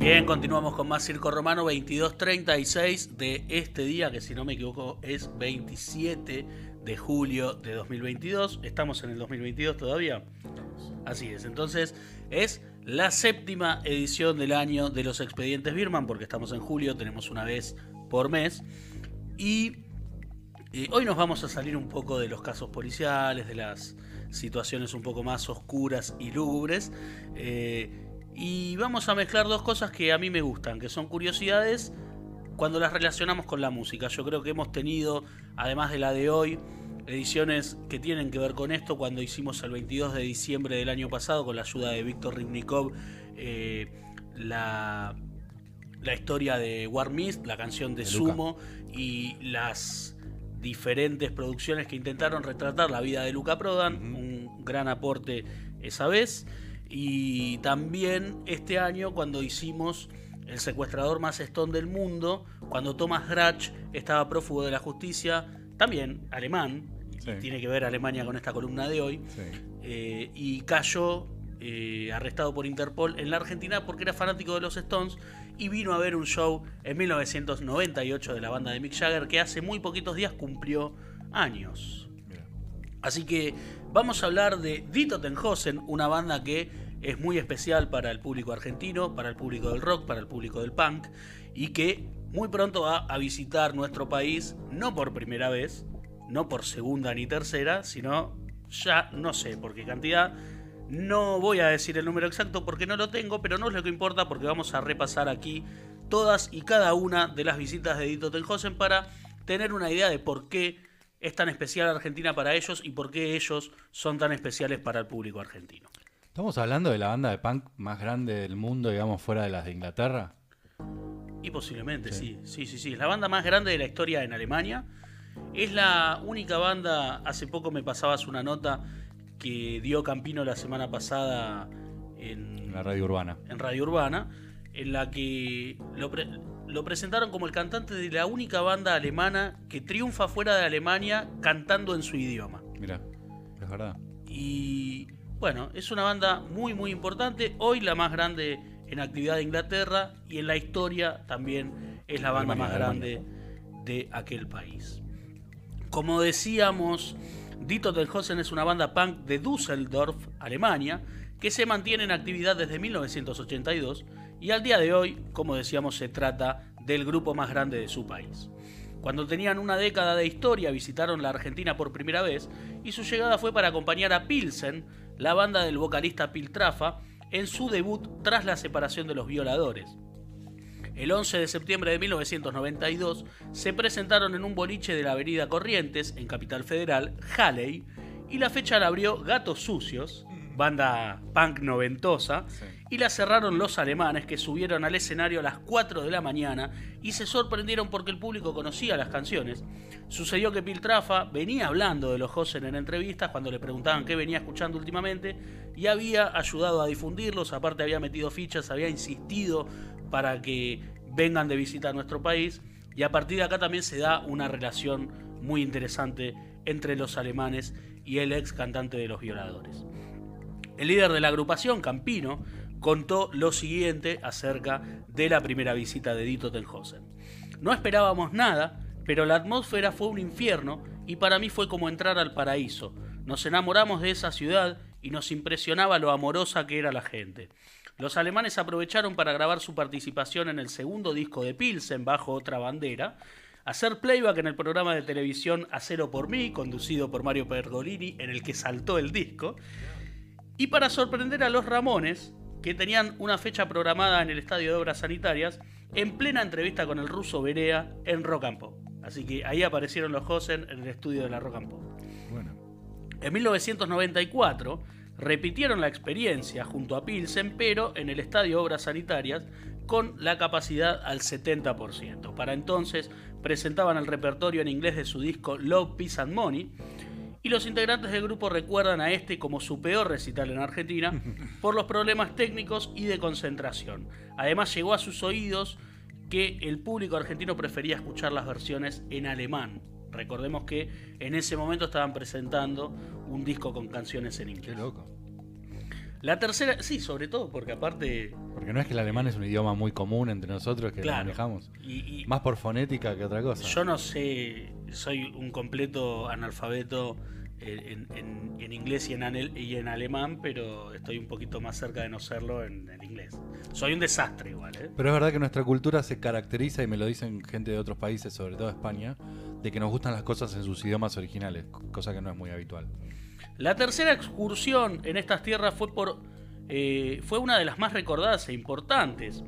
Bien, continuamos con más Circo Romano 2236 de este día, que si no me equivoco es 27 de julio de 2022. Estamos en el 2022 todavía. Así es, entonces es la séptima edición del año de los expedientes Birman, porque estamos en julio, tenemos una vez por mes. Y eh, hoy nos vamos a salir un poco de los casos policiales, de las situaciones un poco más oscuras y lúgubres. Eh, y vamos a mezclar dos cosas que a mí me gustan, que son curiosidades cuando las relacionamos con la música. Yo creo que hemos tenido, además de la de hoy, ediciones que tienen que ver con esto. Cuando hicimos el 22 de diciembre del año pasado, con la ayuda de Víctor Rivnikov, eh, la, la historia de War Mist, la canción de, Sumo y las diferentes producciones que intentaron retratar la vida de Luca Prodan, un gran aporte esa vez. Y también este año cuando hicimos el secuestrador más estón del mundo, cuando Thomas Grach estaba prófugo de la justicia, también alemán, tiene que ver Alemania con esta columna de hoy, eh, y cayó eh, arrestado por Interpol en la Argentina porque era fanático de los Stones y vino a ver un show en 1998 de la banda de Mick Jagger que hace muy poquitos días cumplió años. Así que vamos a hablar de Dito Tenhosen, una banda que es muy especial para el público argentino, para el público del rock, para el público del punk, y que muy pronto va a visitar nuestro país, no por primera vez, no por segunda ni tercera, sino ya no sé por qué cantidad. No voy a decir el número exacto porque no lo tengo, pero no es lo que importa porque vamos a repasar aquí todas y cada una de las visitas de Dito Tenhosen para tener una idea de por qué es tan especial Argentina para ellos y por qué ellos son tan especiales para el público argentino. ¿Estamos hablando de la banda de punk más grande del mundo, digamos, fuera de las de Inglaterra? Y posiblemente, sí. sí, sí, sí. Es la banda más grande de la historia en Alemania. Es la única banda, hace poco me pasabas una nota que dio Campino la semana pasada en, la radio urbana. En Radio Urbana, en la que lo, lo presentaron como el cantante de la única banda alemana que triunfa fuera de Alemania cantando en su idioma. Mira, es verdad. Y bueno, es una banda muy muy importante, hoy la más grande en actividad de Inglaterra y en la historia también es la banda más grande de aquel país. Como decíamos, Dito Tenhosen es una banda punk de Düsseldorf, Alemania, que se mantiene en actividad desde 1982 y al día de hoy, como decíamos, se trata del grupo más grande de su país. Cuando tenían una década de historia visitaron la Argentina por primera vez y su llegada fue para acompañar a Pilsen, la banda del vocalista Piltrafa, en su debut tras la separación de los violadores. El 11 de septiembre de 1992 se presentaron en un boliche de la avenida Corrientes, en Capital Federal, Halley, y la fecha la abrió Gatos Sucios, banda punk noventosa, y la cerraron los alemanes que subieron al escenario a las 4 de la mañana y se sorprendieron porque el público conocía las canciones. Sucedió que Piltrafa venía hablando de los Hosen en entrevistas cuando le preguntaban qué venía escuchando últimamente y había ayudado a difundirlos, aparte había metido fichas, había insistido para que vengan de visita a nuestro país y a partir de acá también se da una relación muy interesante entre los alemanes y el ex cantante de los violadores. El líder de la agrupación, Campino, contó lo siguiente acerca de la primera visita de Dito Tenhosen. No esperábamos nada, pero la atmósfera fue un infierno y para mí fue como entrar al paraíso. Nos enamoramos de esa ciudad y nos impresionaba lo amorosa que era la gente. Los alemanes aprovecharon para grabar su participación en el segundo disco de Pilsen bajo otra bandera, hacer playback en el programa de televisión Acero por mí, conducido por Mario Pergolini, en el que saltó el disco, y para sorprender a los Ramones, que tenían una fecha programada en el Estadio de Obras Sanitarias, en plena entrevista con el ruso Berea en Rock and Pop. Así que ahí aparecieron los Hosen en el estudio de la Rock and Pop. En 1994 repitieron la experiencia junto a Pilsen, pero en el Estadio Obras Sanitarias con la capacidad al 70%. Para entonces presentaban el repertorio en inglés de su disco Love, Peace and Money y los integrantes del grupo recuerdan a este como su peor recital en Argentina por los problemas técnicos y de concentración. Además llegó a sus oídos que el público argentino prefería escuchar las versiones en alemán. Recordemos que en ese momento estaban presentando un disco con canciones en inglés. Qué loco. La tercera, sí, sobre todo porque aparte... Porque no es que el alemán es un idioma muy común entre nosotros que Claro. lo manejamos. Y, y Más por fonética que otra cosa. yo no sé, soy un completo analfabeto en, en- en inglés y en, anel- y en alemán, pero estoy un poquito más cerca de no serlo en, en inglés. Soy un desastre igual, ¿eh? Pero es verdad que nuestra cultura se caracteriza, y me lo dicen gente de otros países, sobre todo España, de que nos gustan las cosas en sus idiomas originales, cosa que no es muy habitual. La tercera excursión en estas tierras fue por eh, fue una de las más recordadas e importantes.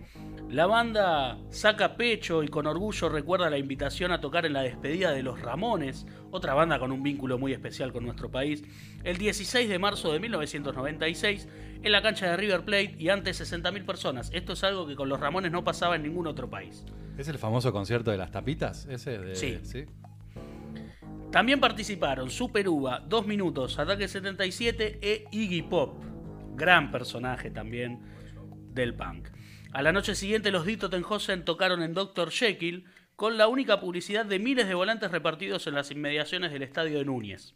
La banda saca pecho y con orgullo recuerda la invitación a tocar en la despedida de los Ramones, otra banda con un vínculo muy especial con nuestro país, el 16 de marzo de 1996 en la cancha de River Plate y ante 60.000 personas. Esto es algo que con los Ramones no pasaba en ningún otro país. ¿Es el famoso concierto de las tapitas? ¿Ese? De, Sí. También participaron Super Uva, 2 Minutos, Ataque 77 e Iggy Pop, gran personaje también del punk. A la noche siguiente los Dito Tenhosen tocaron en Dr. Jekyll con la única publicidad de miles de volantes repartidos en las inmediaciones del estadio de Núñez.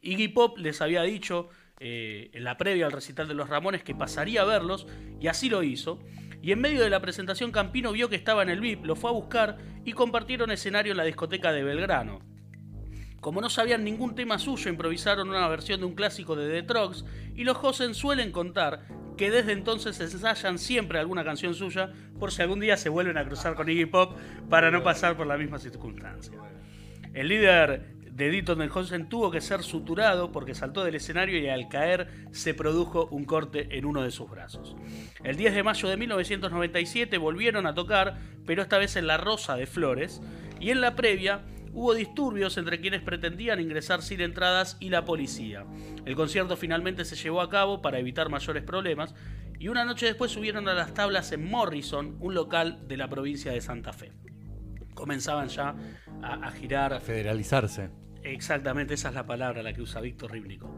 Iggy Pop les había dicho eh, en la previa al recital de los Ramones que pasaría a verlos y así lo hizo. Y en medio de la presentación Campino vio que estaba en el VIP, lo fue a buscar y compartieron escenario en la discoteca de Belgrano. Como no sabían ningún tema suyo, improvisaron una versión de un clásico de The Trogs y los Hosen suelen contar que desde entonces ensayan siempre alguna canción suya por si algún día se vuelven a cruzar con Iggy Pop para no pasar por la misma circunstancia. El líder de Dito Hosen tuvo que ser suturado porque saltó del escenario y al caer se produjo un corte en uno de sus brazos. El 10 de mayo de 1997 volvieron a tocar, pero esta vez en la Rosa de Flores, y en la previa hubo disturbios entre quienes pretendían ingresar sin entradas y la policía. El concierto finalmente se llevó a cabo para evitar mayores problemas y una noche después subieron a las tablas en Morrison, un local de la provincia de Santa Fe. Comenzaban ya a, a girar A federalizarse. Exactamente, esa es la palabra la que usa Víctor Ribnico.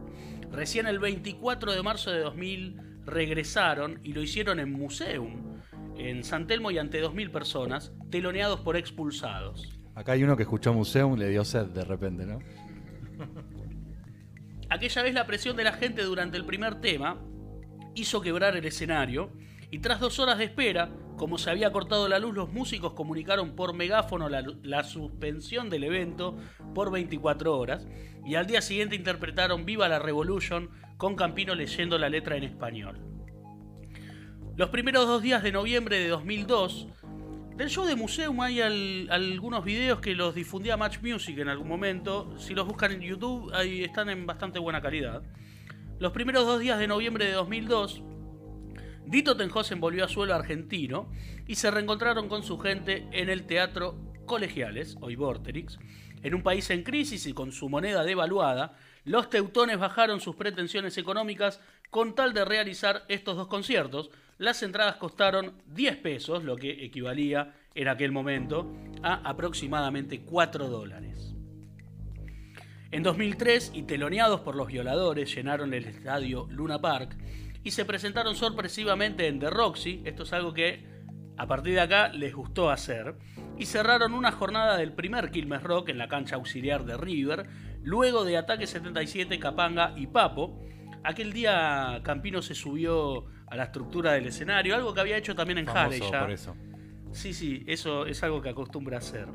Recién el 24 de marzo de 2000 regresaron y lo hicieron en Museum, en San Telmo y ante 2.000 personas, teloneados por expulsados. Acá hay uno que escuchó Museum le dio sed de repente, ¿no? Aquella vez la presión de la gente durante el primer tema hizo quebrar el escenario y tras dos horas de espera, como se había cortado la luz, los músicos comunicaron por megáfono la, la suspensión del evento por 24 horas y al día siguiente interpretaron Viva la Revolution con Campino leyendo la letra en español. Los primeros dos días de noviembre de 2002, del show de Museum hay al- algunos videos que los difundía Match Music en algún momento. Si los buscan en YouTube, ahí están en bastante buena calidad. Los primeros dos días de noviembre de 2002, Dito Tenhosen volvió a suelo argentino y se reencontraron con su gente en el Teatro Colegiales, hoy Vorterix. En un país en crisis y con su moneda devaluada, los teutones bajaron sus pretensiones económicas con tal de realizar estos dos conciertos. Las entradas costaron 10 pesos, lo que equivalía en aquel momento a aproximadamente 4 dólares. En 2003, y teloneados por los violadores, llenaron el estadio Luna Park y se presentaron sorpresivamente en The Roxy. Esto es algo que a partir de acá les gustó hacer. Y cerraron una jornada del primer Quilmes Rock en la cancha auxiliar de River, luego de Ataque 77, Capanga y Papo. Aquel día Campino se subió a la estructura del escenario, algo que había hecho también en Halle Famoso ya. por eso. Sí, sí, eso es algo que acostumbra hacer.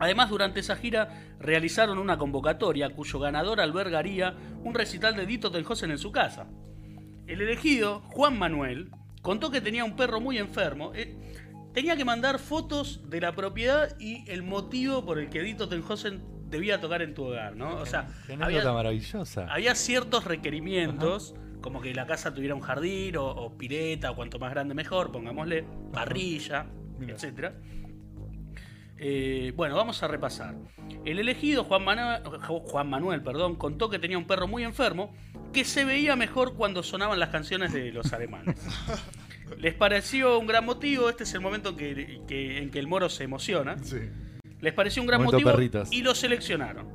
Además, durante esa gira realizaron una convocatoria cuyo ganador albergaría un recital de Dito Tenhosen en su casa. El elegido, Juan Manuel, contó que tenía un perro muy enfermo. eh, tenía que mandar fotos de la propiedad y el motivo por el que Dito Tenhosen debía tocar en tu hogar, ¿no? O sea, había, maravillosa. había ciertos requerimientos, como que la casa tuviera un jardín o, o pileta, o cuanto más grande mejor, pongámosle, parrilla, Mira. etcétera. Eh, bueno, vamos a repasar. El elegido Juan Manuel, Juan Manuel perdón, contó que tenía un perro muy enfermo que se veía mejor cuando sonaban las canciones de los alemanes. Les pareció un gran motivo, este es el momento en que, que- en que el moro se emociona. Sí. Les pareció un gran Momento motivo y lo seleccionaron.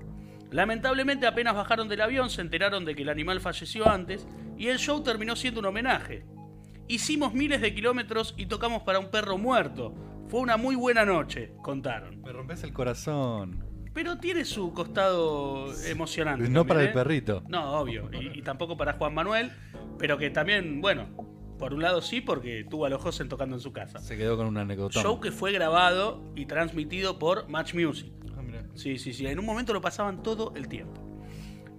Lamentablemente apenas bajaron del avión se enteraron de que el animal falleció antes y el show terminó siendo un homenaje. Hicimos miles de kilómetros y tocamos para un perro muerto. Fue una muy buena noche, contaron. Me rompes el corazón. Pero tiene su costado emocionante. No también, para el ¿eh? perrito. No, obvio. Y, y tampoco para Juan Manuel. pero que también, bueno, por un lado sí, porque tuvo a los Hosen tocando en su casa. Se quedó con un anécdota. Show que fue grabado y transmitido por Match Music. Ah, mirá. Sí, sí, sí. En un momento lo pasaban todo el tiempo.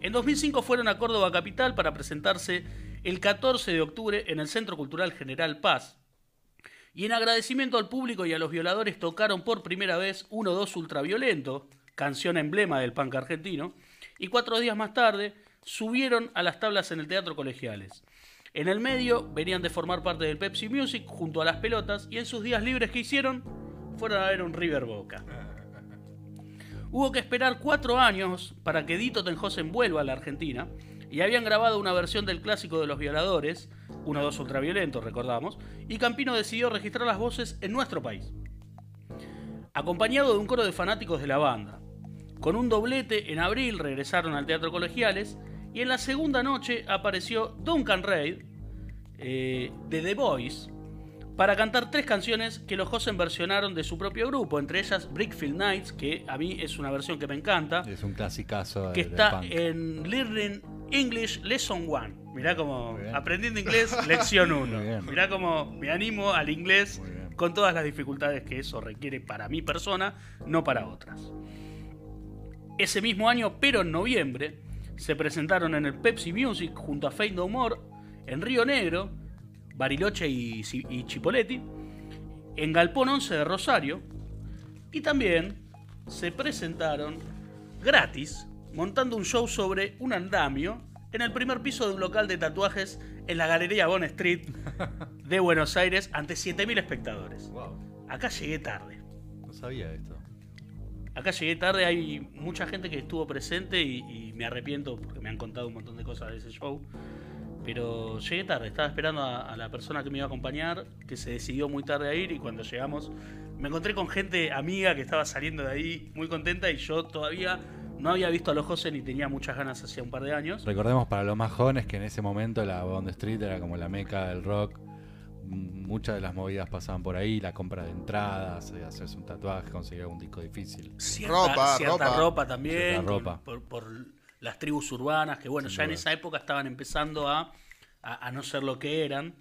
En 2005 fueron a Córdoba Capital para presentarse el 14 de octubre en el Centro Cultural General Paz. Y en agradecimiento al público y a los violadores tocaron por primera vez 1-2 Ultraviolento, canción emblema del punk argentino, y cuatro días más tarde subieron a las tablas en el Teatro Colegiales. En el medio venían de formar parte del Pepsi Music junto a las pelotas y en sus días libres que hicieron fueron a ver un River Boca. Hubo que esperar cuatro años para que Dito Tenjosen vuelva a la Argentina y habían grabado una versión del clásico de los violadores, uno dos ultraviolentos, recordamos, y Campino decidió registrar las voces en nuestro país. Acompañado de un coro de fanáticos de la banda. Con un doblete, en abril regresaron al Teatro Colegiales y en la segunda noche apareció Duncan Reid eh, de The Boys para cantar tres canciones que los Hosen versionaron de su propio grupo, entre ellas Brickfield Nights, que a mí es una versión que me encanta, Es un clasicazo. que está punk. en Learning English Lesson 1. Mirá como aprendiendo inglés, lección 1. Muy bien. Mirá como me animo al inglés con todas las dificultades que eso requiere para mi persona, no para otras. Ese mismo año, pero en noviembre, se presentaron en el Pepsi Music junto a Fade No More en Río Negro, Bariloche y, y Chipoletti, en Galpón 11 de Rosario, y también se presentaron gratis montando un show sobre un andamio en el primer piso de un local de tatuajes en la Galería Bond Street de Buenos Aires ante 7.000 espectadores. Wow, Acá llegué tarde. no sabía esto. Acá llegué tarde, hay mucha gente que estuvo presente y, y me arrepiento porque me han contado un montón de cosas de ese show. Pero llegué tarde, estaba esperando a, a la persona que me iba a acompañar, que se decidió muy tarde a ir y cuando llegamos me encontré con gente amiga que estaba saliendo de ahí muy contenta y yo todavía no había visto a los José ni tenía muchas ganas hacía un par de años. Recordemos para los más jóvenes que en ese momento la Bond Street era como la meca del rock. Muchas de las movidas pasaban por ahí, la compra de entradas, eh, hacerse un tatuaje, conseguir algún disco difícil. Cierta Ropa, cierta ropa. ropa también, Cierta ropa. Por, por las tribus urbanas, que bueno, Sin ya en esa época estaban empezando a, a, a no ser lo que eran,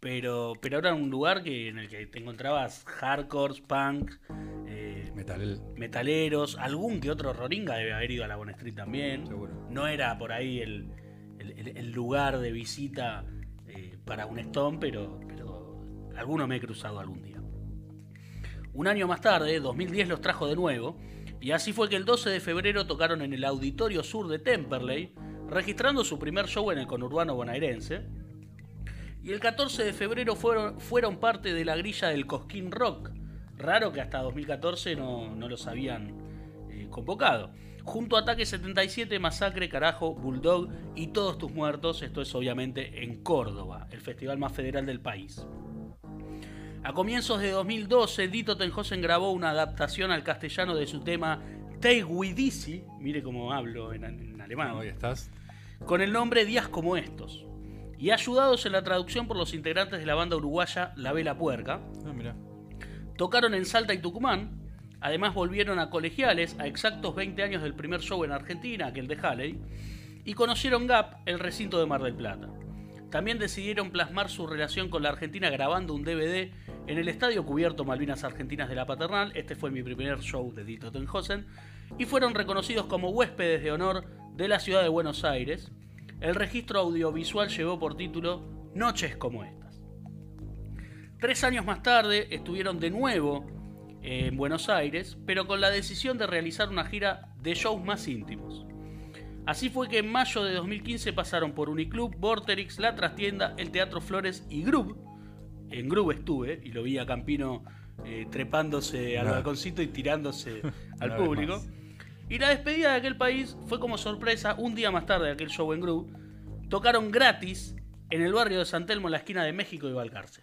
pero, pero era un lugar que en el que te encontrabas hardcore, punk, eh, Metal, metaleros, algún que otro roringa debe haber ido a la Bon Street también. seguro. No era por ahí el, el- el- el lugar de visita eh, para un Stone, pero, pero alguno me he cruzado algún día. Un año más tarde, 2010, los trajo de nuevo, y así fue que el 12 de febrero tocaron en el Auditorio Sur de Temperley, registrando su primer show en el conurbano bonaerense. Y el 14 de febrero fueron, parte de la grilla del Cosquín Rock. Raro que hasta 2014 no, no los habían eh, convocado. Junto a Ataque 77, Masacre, Carajo, Bulldog y Todos tus muertos. Esto es obviamente en Córdoba, el festival más federal del país. A comienzos de 2012, Dito Tenjosen grabó una adaptación al castellano de su tema Take With Easy, mire cómo hablo en, en alemán, Hoy estás. con el nombre Días como estos, y ayudados en la traducción por los integrantes de la banda uruguaya La Vela Puerca, Ah, tocaron en Salta y Tucumán, además volvieron a colegiales a exactos 20 años del primer show en Argentina, aquel de Halley, y conocieron Gap, el recinto de Mar del Plata. También decidieron plasmar su relación con la Argentina grabando un DVD en el estadio cubierto Malvinas Argentinas de la Paternal. Este fue mi primer show de Dito Tenjosen. Y fueron reconocidos como huéspedes de honor de la ciudad de Buenos Aires. El registro audiovisual llevó por título Noches como estas. Tres años más tarde estuvieron de nuevo eh, en Buenos Aires, pero con la decisión de realizar una gira de shows más íntimos. Así fue que en mayo de 2015 pasaron por Uniclub, Vorterix, La Trastienda, el Teatro Flores y Grub. En Grub estuve y lo vi a Campino eh, trepándose al balconcito y tirándose al público. Y la despedida de aquel país fue como sorpresa un día más tarde de aquel show en Grub. Tocaron gratis en el barrio de San Telmo, en la esquina de México y Valcarce.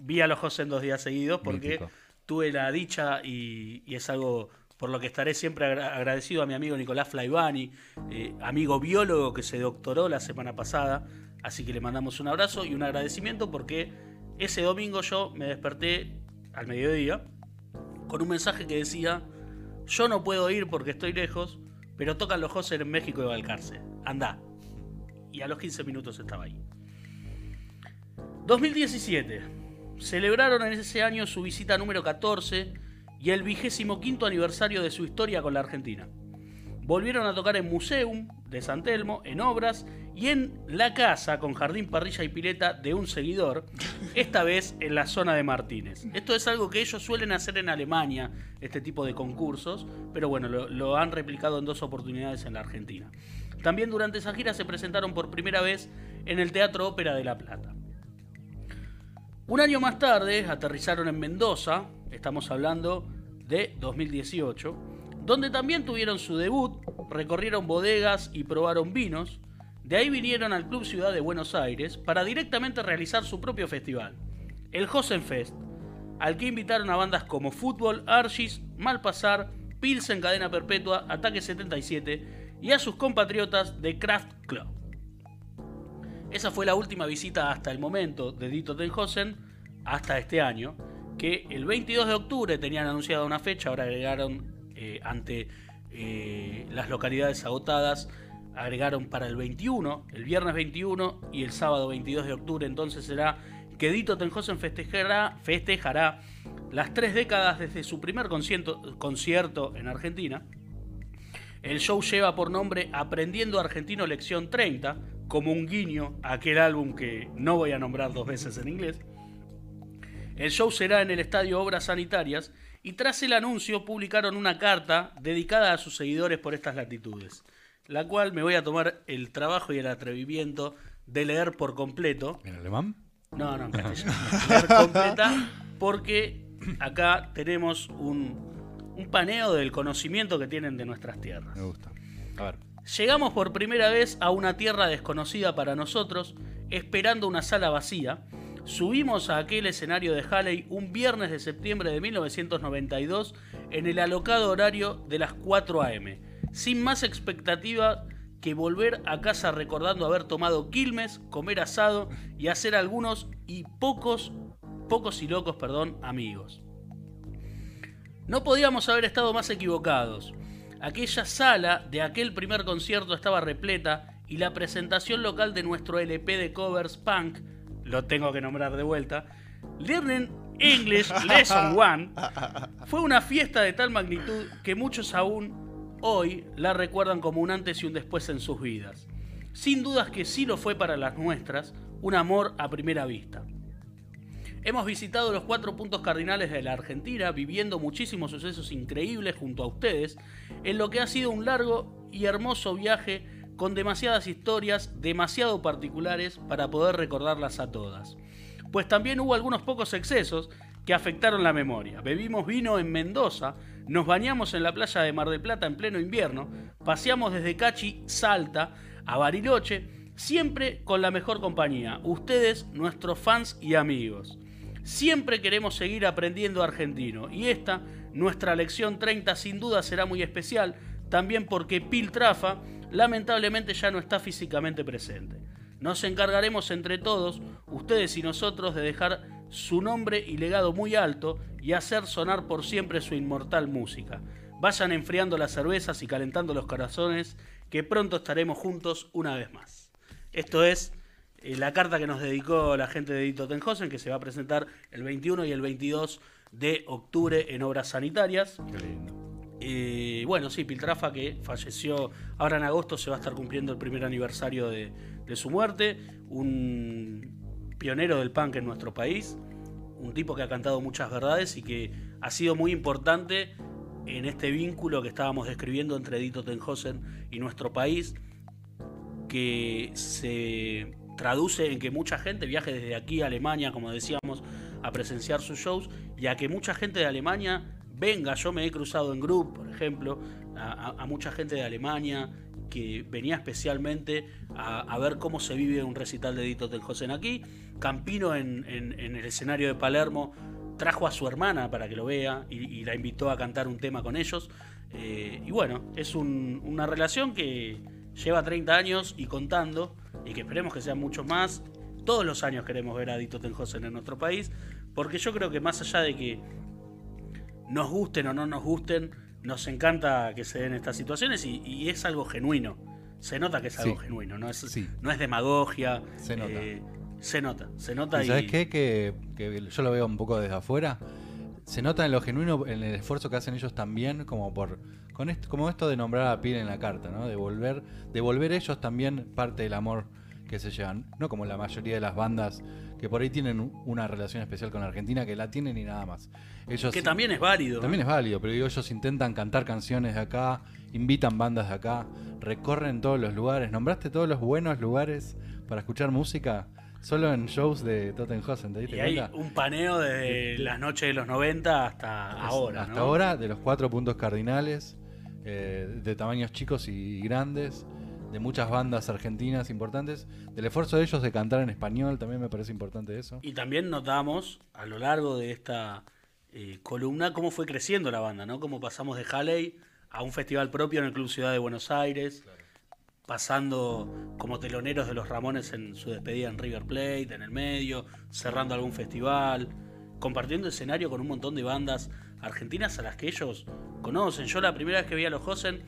Vi a los José en dos días seguidos porque Mítico. tuve la dicha y, y es algo por lo que estaré siempre agra- agradecido a mi amigo Nicolás Flaivani, eh, amigo biólogo que se doctoró la semana pasada. Así que le mandamos un abrazo y un agradecimiento porque ese domingo yo me desperté al mediodía con un mensaje que decía, yo no puedo ir porque estoy lejos, pero tocan los José en México y Valcarce. Anda. y a los 15 minutos estaba ahí. 2017. Celebraron en ese año su visita número 14 y el vigésimo quinto aniversario de su historia con la Argentina. Volvieron a tocar en Museum de San Telmo, en Obras y en la casa con jardín, parrilla y pileta de un seguidor, esta vez en la zona de Martínez. Esto es algo que ellos suelen hacer en Alemania, este tipo de concursos, pero bueno, lo, lo han replicado en dos oportunidades en la Argentina. También durante esa gira se presentaron por primera vez en el Teatro Ópera de La Plata. Un año más tarde aterrizaron en Mendoza, estamos hablando de 2018, donde también tuvieron su debut, recorrieron bodegas y probaron vinos. De ahí vinieron al Club Ciudad de Buenos Aires para directamente realizar su propio festival, el Fest, al que invitaron a bandas como Fútbol, Argis, Malpasar, Pilsen Cadena Perpetua, Ataque 77 y a sus compatriotas de Craft Club. Esa fue la última visita hasta el momento de Dito Tenhosen, hasta este año, que el 22 de octubre tenían anunciada una fecha, ahora agregaron eh, ante eh, las localidades agotadas, agregaron para el 21, el viernes 21 y el sábado 22 de octubre, entonces será que Dito Tenhosen festejará, festejará las tres décadas desde su primer concierto, concierto en Argentina. El show lleva por nombre Aprendiendo Argentino Lección 30, como un guiño a aquel álbum que no voy a nombrar dos veces en inglés. El show será en el estadio Obras Sanitarias y tras el anuncio publicaron una carta dedicada a sus seguidores por estas latitudes, la cual me voy a tomar el trabajo y el atrevimiento de leer por completo. ¿En alemán? No, no, en castellano. leer completa porque acá tenemos un, un paneo del conocimiento que tienen de nuestras tierras. Me gusta. A ver. Llegamos por primera vez a una tierra desconocida para nosotros, esperando una sala vacía. Subimos a aquel escenario de Halley un viernes de septiembre de 1992 en el alocado horario de las 4 a.m., sin más expectativa que volver a casa recordando haber tomado quilmes, comer asado y hacer algunos y pocos, pocos y locos, perdón, amigos. No podíamos haber estado más equivocados. Aquella sala de aquel primer concierto estaba repleta y la presentación local de nuestro LP de covers punk, lo tengo que nombrar de vuelta, Learning English Lesson One, fue una fiesta de tal magnitud que muchos aún hoy la recuerdan como un antes y un después en sus vidas. Sin dudas que sí lo fue para las nuestras, un amor a primera vista. Hemos visitado los cuatro puntos cardinales de la Argentina, viviendo muchísimos sucesos increíbles junto a ustedes, en lo que ha sido un largo y hermoso viaje con demasiadas historias demasiado particulares para poder recordarlas a todas. Pues también hubo algunos pocos excesos que afectaron la memoria. Bebimos vino en Mendoza, nos bañamos en la playa de Mar del Plata en pleno invierno, paseamos desde Cachi, Salta, a Bariloche, siempre con la mejor compañía, ustedes, nuestros fans y amigos. Siempre queremos seguir aprendiendo argentino y esta, nuestra lección 30, sin duda será muy especial, también porque Piltrafa lamentablemente ya no está físicamente presente. Nos encargaremos entre todos, ustedes y nosotros, de dejar su nombre y legado muy alto y hacer sonar por siempre su inmortal música. Vayan enfriando las cervezas y calentando los corazones, que pronto estaremos juntos una vez más. Esto es eh, la carta que nos dedicó la gente de Dito Tenhosen, que se va a presentar el 21 y el 22 de octubre en Obras Sanitarias. Qué lindo. Bueno, sí, Piltrafa que falleció ahora en agosto, se va a estar cumpliendo el primer aniversario de, su muerte. Un pionero del punk en nuestro país, un tipo que ha cantado muchas verdades y que ha sido muy importante en este vínculo que estábamos describiendo entre Dito Tenhosen y nuestro país, que se traduce en que mucha gente viaje desde aquí a Alemania, como decíamos, a presenciar sus shows y a que mucha gente de Alemania venga. Yo me he cruzado en grupo, por ejemplo, a, mucha gente de Alemania que venía especialmente a, ver cómo se vive un recital de Dito Tenhosen aquí. Campino en, el escenario de Palermo trajo a su hermana para que lo vea y, la invitó a cantar un tema con ellos. Eh, y bueno, es un- una relación que lleva 30 años y contando, y que esperemos que sean muchos más. Todos los años queremos ver a Dito Tenhosen en nuestro país, porque yo creo que más allá de que nos gusten o no nos gusten, nos encanta que se den estas situaciones y, y es algo genuino. se nota que es algo Sí. genuino, no es, Sí. no es demagogia. Se nota. eh, se nota, se nota ¿Y y, sabes qué? Que, que yo lo veo un poco desde afuera. Se nota en lo genuino, en el esfuerzo que hacen ellos también, como por con esto, como esto de nombrar a Pil en la carta, ¿no? De volver, de volver ellos también parte del amor que se llevan. No como la mayoría de las bandas que por ahí tienen una relación especial con Argentina, que la tienen y nada más. Ellos que también es válido. también es válido, pero digo, ellos intentan cantar canciones de acá, invitan bandas de acá, recorren todos los lugares. ¿Nombraste todos los buenos lugares para escuchar música? Solo en shows de Tottenhausen, ¿te diste Y hay un paneo desde las noches de los 90 hasta ahora. Hasta ¿no? ahora, de los cuatro puntos cardinales, eh, de tamaños chicos y grandes, de muchas bandas argentinas importantes, del esfuerzo de ellos de cantar en español, también me parece importante eso. Y también notamos a lo largo de esta eh, columna cómo fue creciendo la banda, ¿no? Cómo pasamos de Halley a un festival propio en el Club Ciudad de Buenos Aires, pasando como teloneros de los Ramones en su despedida en River Plate, en el medio, cerrando algún festival, compartiendo escenario con un montón de bandas argentinas a las que ellos conocen. Yo la primera vez que vi a los Josen,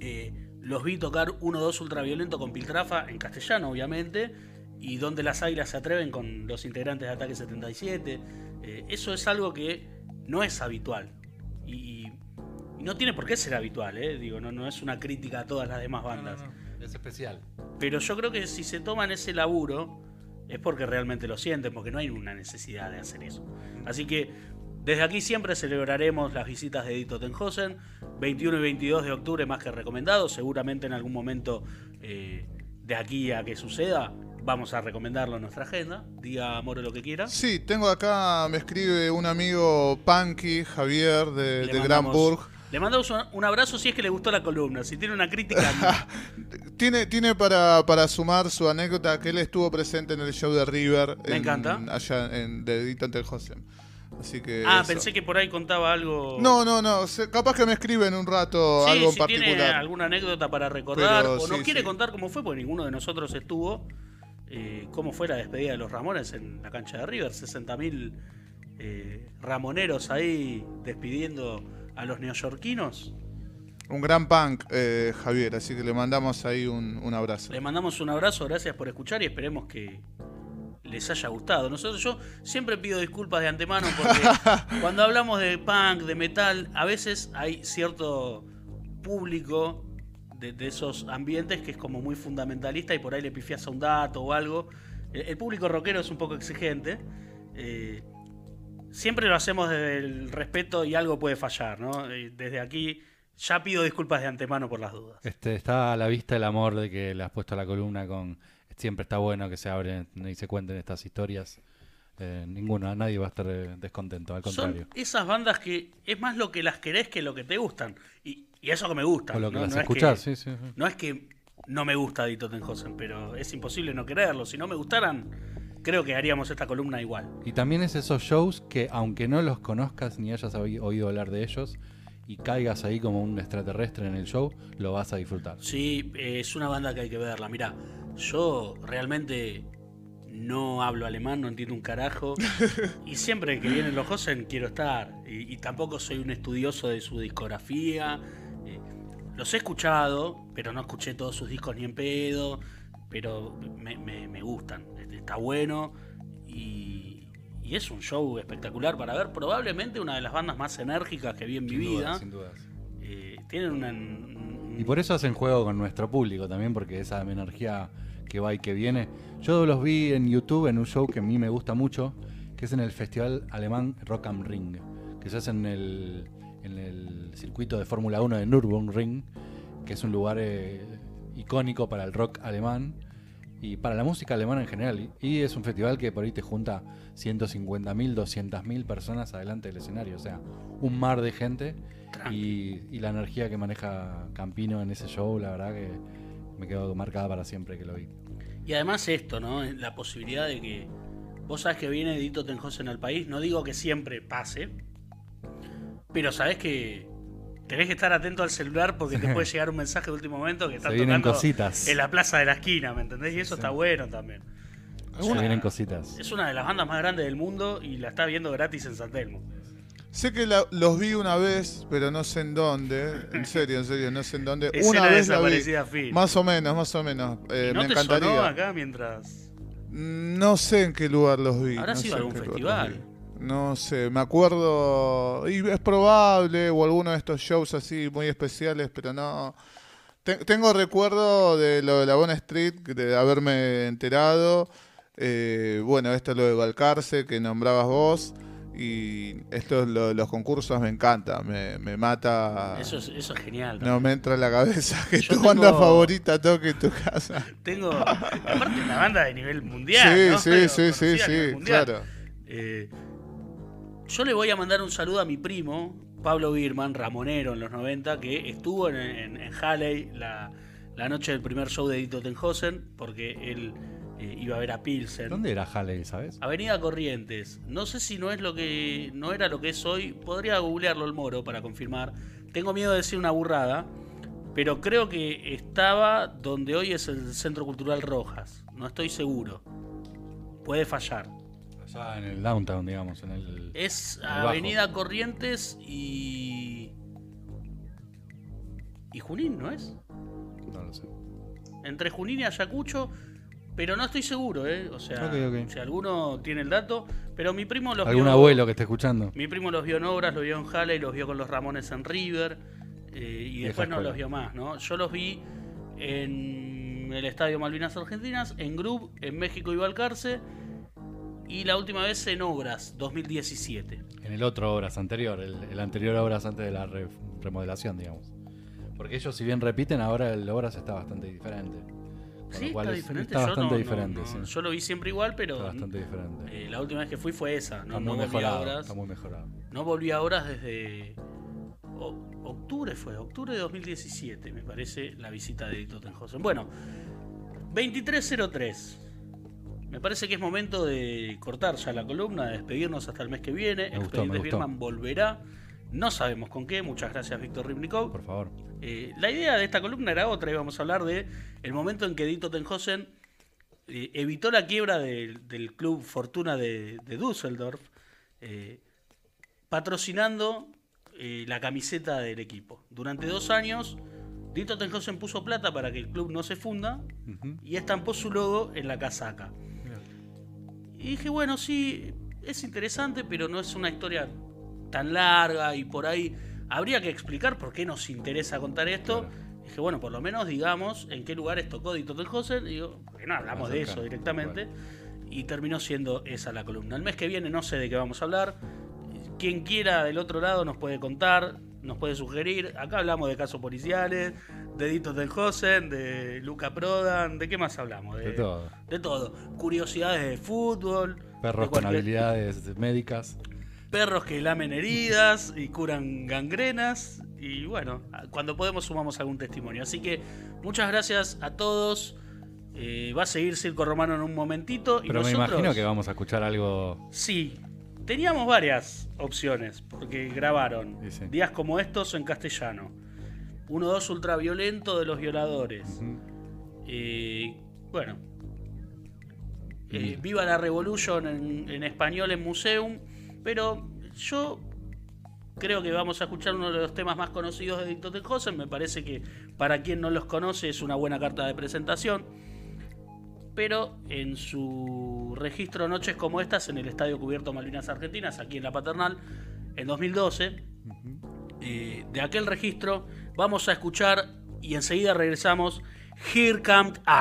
eh, los vi tocar 1-2 ultraviolento con Piltrafa en castellano, obviamente, y donde las águilas se atreven con los integrantes de Ataque 77. Eh, eso es algo que no es habitual. Y, y no tiene por qué ser habitual, ¿eh? Digo, no, no es una crítica a todas las demás bandas. Es especial. Pero yo creo que si se toman ese laburo es porque realmente lo sienten, porque no hay una necesidad de hacer eso. Así que desde aquí siempre celebraremos las visitas de Edith Tottenhausen, 21 y 22 de octubre más que recomendado, seguramente en algún momento eh, de aquí a que suceda vamos a recomendarlo en nuestra agenda, diga Moro lo que quiera. Sí, tengo acá, me escribe un amigo Punky, Javier, de, de Granburg. Le mandamos un, abrazo si es que le gustó la columna, si tiene una crítica... Tiene, tiene para, para sumar su anécdota que él estuvo presente en el show de River. Me en- encanta. Allá en, de Edith. Así que. ah, eso. pensé que por ahí contaba algo... No, no, no. capaz que me escribe en un rato Sí, algo en si tiene particular. alguna anécdota para recordar Pero o nos sí, quiere sí. contar cómo fue, porque ninguno de nosotros estuvo, eh, cómo fue la despedida de los Ramones en la cancha de River, 60.000 eh, ramoneros ahí despidiendo a los neoyorquinos. Un gran punk, eh, Javier. Así que le mandamos ahí un, un abrazo. Les mandamos un abrazo, gracias por escuchar y esperemos que les haya gustado. Nosotros yo siempre pido disculpas de antemano porque cuando hablamos de punk, de metal, a veces hay cierto público de, de esos ambientes que es como muy fundamentalista y por ahí le pifias a un dato o algo. El, el público rockero es un poco exigente. eh, siempre lo hacemos desde el respeto y algo puede fallar, ¿no? Desde aquí ya pido disculpas de antemano por las dudas. Este, está a la vista el amor de que le has puesto a la columna con siempre está bueno que se abren y se cuenten estas historias. Eh, ninguna, nadie va a estar eh, descontento, al contrario. Son esas bandas que es más lo que las querés que lo que te gustan. Y, y eso que me gusta. o lo que ¿no? las No es que- sí, sí, sí. No es que no me gusta Di Tottenhausen, pero es imposible no quererlo. Si no me gustaran, creo que haríamos esta columna igual. Y también es esos shows que aunque no los conozcas ni hayas oí- oído hablar de ellos y caigas ahí como un extraterrestre en el show, lo vas a disfrutar. Sí, es una banda que hay que verla. Mira, yo realmente no hablo alemán, no entiendo un carajo. y siempre que vienen los Hosen quiero estar. Y, y tampoco soy un estudioso de su discografía. Eh, los he escuchado, pero no escuché todos sus discos ni en pedo. Pero me, me- me gustan. Este, Está bueno. Y, y es un show espectacular para ver. Probablemente una de las bandas más enérgicas que vi en mi vida. sin dudas. Eh, tienen una, un- Y por eso hacen juego con nuestro público también, porque esa energía que va y que viene. Yo los vi en YouTube en un show que a mí me gusta mucho, que es en el festival alemán Rock am Ring, que se hace en el, en el circuito de Fórmula 1 de Nürburgring, que es un lugar eh, icónico para el rock alemán y para la música alemana en general. Y, es un festival que por ahí te junta 150.000, 200.000 personas adelante del escenario, o sea, un mar de gente. Y, y la energía que maneja Campino en ese show, la verdad que me quedó marcada para siempre que lo vi. Y además esto, ¿no? La posibilidad de que vos sabés que viene Dito Tenjosen al país. No digo que siempre pase, pero sabés que tenés que estar atento al celular porque te puede llegar un mensaje de último momento que está Se tocando cositas. en la plaza de la esquina, ¿me entendés? Y eso Sí. está bueno también. Se vienen cositas. Es una de las bandas más grandes del mundo y la está viendo gratis en San Telmo. Sé que la- los vi una vez, pero no sé en dónde. En serio, en serio, no sé en dónde. Escena una vez la vi. fin. Más o menos, más o menos. Eh, ¿No me te sonó encantaría. acá mientras.? No sé en qué lugar los vi. ¿Habrá no sido sé algún festival? No sé, me acuerdo. Y es probable, o alguno de estos shows así muy especiales, pero no. Te- tengo recuerdo de lo de la Bona Street, de haberme enterado. Eh, bueno, esto es lo de Balcarce, que nombrabas vos. Y esto es lo de los concursos me encanta, me, me mata. Eso es, eso es genial. No me entra en la cabeza que Yo tu banda favorita toque en tu casa. Tengo. Aparte, una banda de nivel mundial. sí, ¿no? sí, Pero sí, sí, sí, claro. Eh, yo le voy a mandar un saludo a mi primo, Pablo Birman, ramonero en los 90, que estuvo en, en, en Halley la, la noche del primer show de Edith Tenhosen, porque él eh, iba a ver a Pilsen. ¿Dónde era Halley, sabes? Avenida Corrientes. No sé si no es lo que no era lo que es hoy. Podría googlearlo el moro para confirmar. Tengo miedo de decir una burrada, pero creo que estaba donde hoy es el Centro Cultural Rojas. No estoy seguro. Puede fallar. Allá en el downtown, digamos, en el... Es El Bajo. Avenida Corrientes y. y Junín, ¿no es? No lo sé. Entre Junín y Ayacucho, pero no estoy seguro, ¿eh? O sea, si alguno tiene el dato, pero mi primo los ¿Algún vio. abuelo que esté escuchando? Mi primo los vio en obras, los vio en Halley, los vio con los Ramones en River eh, y después no los vio más, ¿no? Yo los vi en el Estadio Malvinas Argentinas, en Group, en México y Balcarce y la última vez en Obras, 2017. En el otro Obras anterior, el, el anterior Obras antes de la re- remodelación, digamos. Porque ellos, si bien repiten, ahora el Obras está bastante diferente. Con Sí, lo cual está es- diferente. Está bastante no- diferente, no- sí. Yo lo vi siempre igual, pero Está bastante diferente. eh, la última vez que fui fue esa. No, está muy mejorado. Obras. Está muy mejorado. No volví a Obras desde o- octubre fue, octubre de 2017, me parece, la visita de Edith Tenhosen. Bueno, 2303. Me parece que es momento de cortar ya la columna, de despedirnos hasta el mes que viene. Me Expedientes. Birman volverá. No sabemos con qué. Muchas gracias, Víctor Ribnikov. Por favor. Eh, la idea de esta columna era otra, íbamos a hablar de el momento en que Dito Tenhosen eh, evitó la quiebra del, del club Fortuna de, de Düsseldorf, eh, patrocinando la camiseta del equipo. Durante dos años, Dito Tenhosen puso plata para que el club no se funda y estampó su logo en la casaca. Y dije, bueno, sí, es interesante, pero no es una historia tan larga y por ahí habría que explicar por qué nos interesa contar esto. Claro. Dije, bueno, por lo menos digamos en qué lugares tocó Dito Tenhosen. Y digo, ¿por qué no hablamos de eso directamente? Y terminó siendo esa la columna. El mes que viene no sé de qué vamos a hablar. Quien quiera del otro lado nos puede contar, nos puede sugerir. Acá hablamos de casos policiales, de Dito Tenhosen, de Luca Prodan, ¿de qué más hablamos? De todo. De todo. Curiosidades de fútbol. Perros de con habilidades médicas. Perros que lamen heridas y curan gangrenas. Y bueno, cuando podemos sumamos algún testimonio. Así que muchas gracias a todos. Eh, va a seguir Circo Romano en un momentito. y Pero me nosotros- imagino que vamos a escuchar algo. Sí, teníamos varias opciones, porque grabaron Sí, sí. días como estos en castellano. 1-2 ultraviolento de los violadores. Eh, bueno. Eh. Viva la Revolution en, en español en Museum. Pero yo creo que vamos a escuchar uno de los temas más conocidos de Dicto. Me parece que para quien no los conoce es una buena carta de presentación. Pero en su registro Noches como estas en el Estadio Cubierto Malvinas Argentinas, aquí en La Paternal, en 2012, eh, de aquel registro vamos a escuchar y enseguida regresamos Here Comes Al.